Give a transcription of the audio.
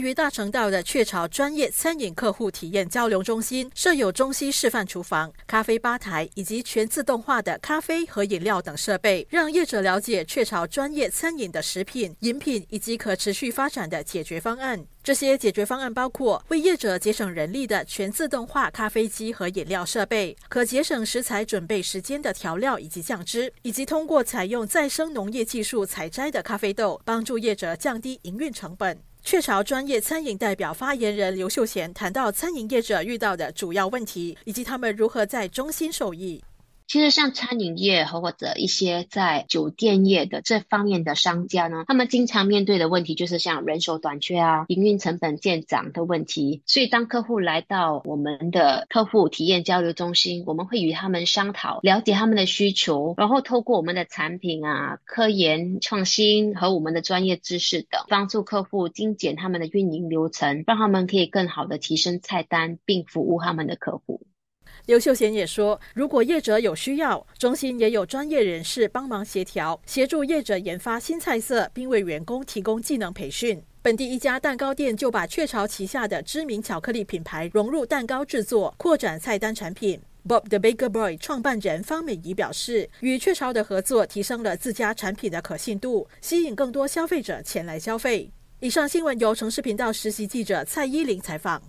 于大成道的雀巢专业餐饮客户体验交流中心，设有中西示范厨房、咖啡吧台以及全自动化的咖啡和饮料等设备，让业者了解雀巢专业餐饮的食品、饮品以及可持续发展的解决方案。这些解决方案包括为业者节省人力的全自动化咖啡机和饮料设备，可节省食材准备时间的调料以及酱汁，以及通过采用再生农业技术采摘的咖啡豆，帮助业者降低营运成本。雀巢专业餐饮代表发言人刘秀贤谈到餐饮业者遇到的主要问题，以及他们如何在中心受益。其实像餐饮业和或者一些在酒店业的这方面的商家呢，他们经常面对的问题就是像人手短缺啊、营运成本见涨的问题。所以当客户来到我们的客户体验交流中心，我们会与他们商讨，了解他们的需求，然后透过我们的产品啊、科研创新和我们的专业知识等，帮助客户精简他们的运营流程，让他们可以更好的提升菜单，并服务他们的客户。刘秀贤也说，如果业者有需要，中心也有专业人士帮忙协调，协助业者研发新菜色，并为员工提供技能培训。本地一家蛋糕店就把雀巢旗下的知名巧克力品牌融入蛋糕制作，扩展菜单产品。Bob the Baker Boy 创办人方美仪表示，与雀巢的合作提升了自家产品的可信度，吸引更多消费者前来消费。以上新闻由城市频道实习记者蔡依林采访。